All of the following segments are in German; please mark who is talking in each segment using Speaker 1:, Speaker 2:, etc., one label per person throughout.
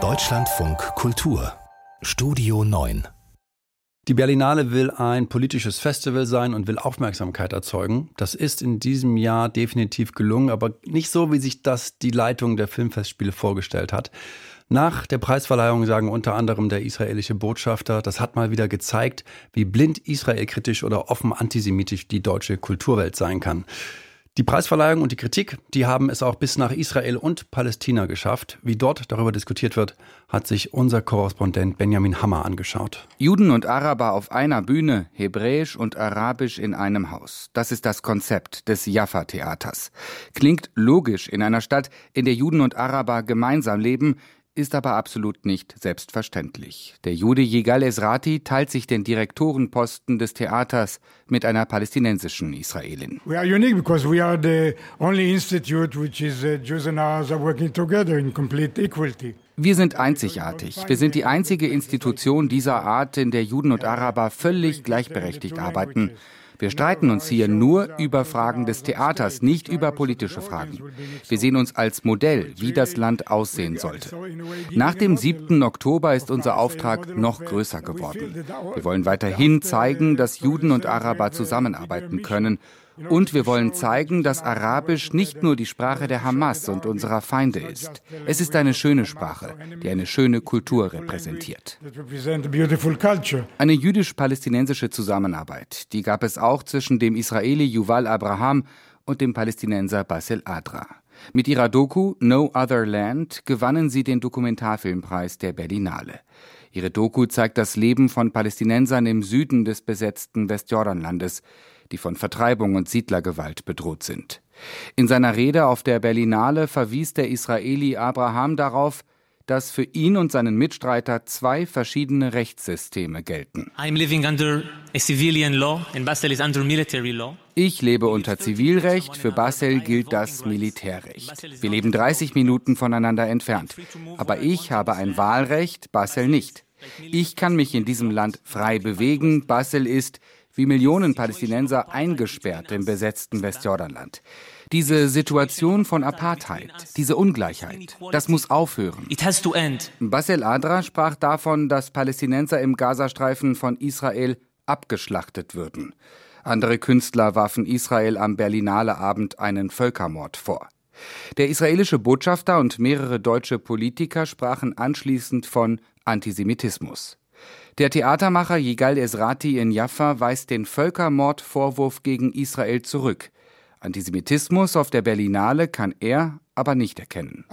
Speaker 1: Deutschlandfunk Kultur Studio 9
Speaker 2: die Berlinale will ein politisches Festival sein und will Aufmerksamkeit erzeugen. Das ist in diesem Jahr definitiv gelungen, aber nicht so, wie sich das die Leitung der Filmfestspiele vorgestellt hat. Nach der Preisverleihung sagen unter anderem der israelische Botschafter, das hat mal wieder gezeigt, wie blind israelkritisch oder offen antisemitisch die deutsche Kulturwelt sein kann. Die Preisverleihung und die Kritik, die haben es auch bis nach Israel und Palästina geschafft. Wie dort darüber diskutiert wird, hat sich unser Korrespondent Benjamin Hammer angeschaut.
Speaker 3: Juden und Araber auf einer Bühne, Hebräisch und Arabisch in einem Haus. Das ist das Konzept des Jaffa-Theaters. Klingt logisch in einer Stadt, in der Juden und Araber gemeinsam leben, ist aber absolut nicht selbstverständlich. Der Jude Yigal Esrati teilt sich den Direktorenposten des Theaters mit einer palästinensischen Israelin. We are unique because we are the only institute which is uh, Jews and Arabs are working together in complete equality. Wir sind einzigartig. Wir sind die einzige Institution dieser Art, in der Juden und Araber völlig gleichberechtigt arbeiten. Wir streiten uns hier nur über Fragen des Theaters, nicht über politische Fragen. Wir sehen uns als Modell, wie das Land aussehen sollte. Nach dem 7. Oktober ist unser Auftrag noch größer geworden. Wir wollen weiterhin zeigen, dass Juden und Araber zusammenarbeiten können und wir wollen zeigen, dass Arabisch nicht nur die Sprache der Hamas und unserer Feinde ist. Es ist eine schöne Sprache, die eine schöne Kultur repräsentiert. Eine jüdisch-palästinensische Zusammenarbeit, die gab es auch zwischen dem Israeli Yuval Abraham und dem Palästinenser Basel Adra. Mit ihrer Doku No Other Land gewannen sie den Dokumentarfilmpreis der Berlinale. Ihre Doku zeigt das Leben von Palästinensern im Süden des besetzten Westjordanlandes die von Vertreibung und Siedlergewalt bedroht sind. In seiner Rede auf der Berlinale verwies der Israeli Abraham darauf, dass für ihn und seinen Mitstreiter zwei verschiedene Rechtssysteme gelten. Ich lebe unter Zivilrecht, für Basel gilt das Militärrecht. Wir leben 30 Minuten voneinander entfernt. Aber ich habe ein Wahlrecht, Basel nicht. Ich kann mich in diesem Land frei bewegen, Basel ist, wie Millionen Palästinenser eingesperrt im besetzten Westjordanland. Diese Situation von Apartheid, diese Ungleichheit, das muss aufhören. Basel Adra sprach davon, dass Palästinenser im Gazastreifen von Israel abgeschlachtet würden. Andere Künstler warfen Israel am Berlinale Abend einen Völkermord vor. Der israelische Botschafter und mehrere deutsche Politiker sprachen anschließend von Antisemitismus. Der Theatermacher Yigal Esrati in Jaffa weist den Völkermordvorwurf gegen Israel zurück. Antisemitismus auf der Berlinale kann er aber nicht erkennen.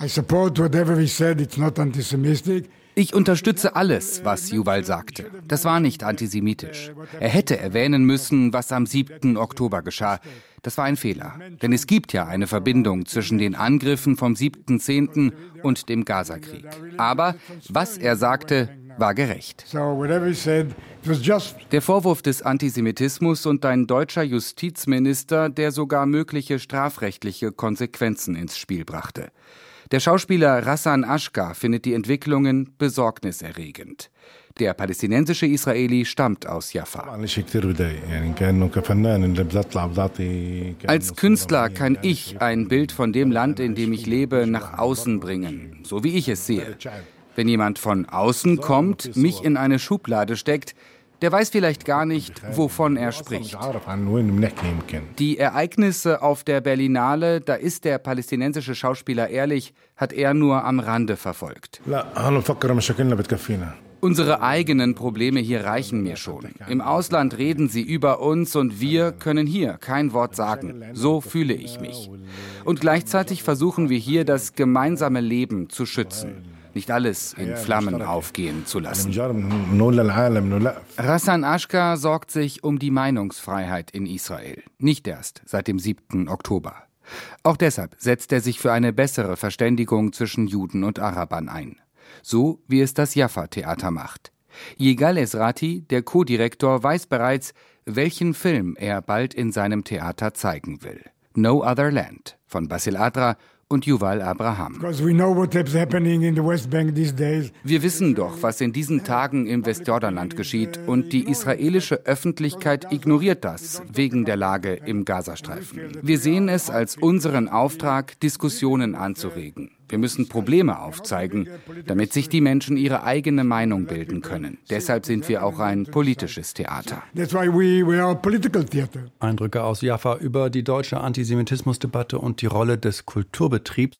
Speaker 3: Ich unterstütze alles, was Yuval sagte. Das war nicht antisemitisch. Er hätte erwähnen müssen, was am 7. Oktober geschah. Das war ein Fehler. Denn es gibt ja eine Verbindung zwischen den Angriffen vom 7.10. und dem Gazakrieg. Aber was er sagte, war gerecht. Der Vorwurf des Antisemitismus und ein deutscher Justizminister, der sogar mögliche strafrechtliche Konsequenzen ins Spiel brachte. Der Schauspieler Rassan Ashka findet die Entwicklungen besorgniserregend. Der palästinensische Israeli stammt aus Jaffa. Als Künstler kann ich ein Bild von dem Land, in dem ich lebe, nach außen bringen, so wie ich es sehe. Wenn jemand von außen kommt, mich in eine Schublade steckt, der weiß vielleicht gar nicht, wovon er spricht. Die Ereignisse auf der Berlinale, da ist der palästinensische Schauspieler ehrlich, hat er nur am Rande verfolgt. Unsere eigenen Probleme hier reichen mir schon. Im Ausland reden sie über uns und wir können hier kein Wort sagen. So fühle ich mich. Und gleichzeitig versuchen wir hier das gemeinsame Leben zu schützen nicht alles in Flammen aufgehen zu lassen. Rassan Ashka sorgt sich um die Meinungsfreiheit in Israel, nicht erst seit dem 7. Oktober. Auch deshalb setzt er sich für eine bessere Verständigung zwischen Juden und Arabern ein. So wie es das Jaffa-Theater macht. Yigal Esrati, der Co-Direktor, weiß bereits, welchen Film er bald in seinem Theater zeigen will. No Other Land von Basil Adra und Yuval Abraham. Wir wissen doch, was in diesen Tagen im Westjordanland geschieht und die israelische Öffentlichkeit ignoriert das wegen der Lage im Gazastreifen. Wir sehen es als unseren Auftrag, Diskussionen anzuregen. Wir müssen Probleme aufzeigen, damit sich die Menschen ihre eigene Meinung bilden können. Deshalb sind wir auch ein politisches Theater.
Speaker 2: Eindrücke aus Jaffa über die deutsche Antisemitismusdebatte und die Rolle des Kulturbetriebs.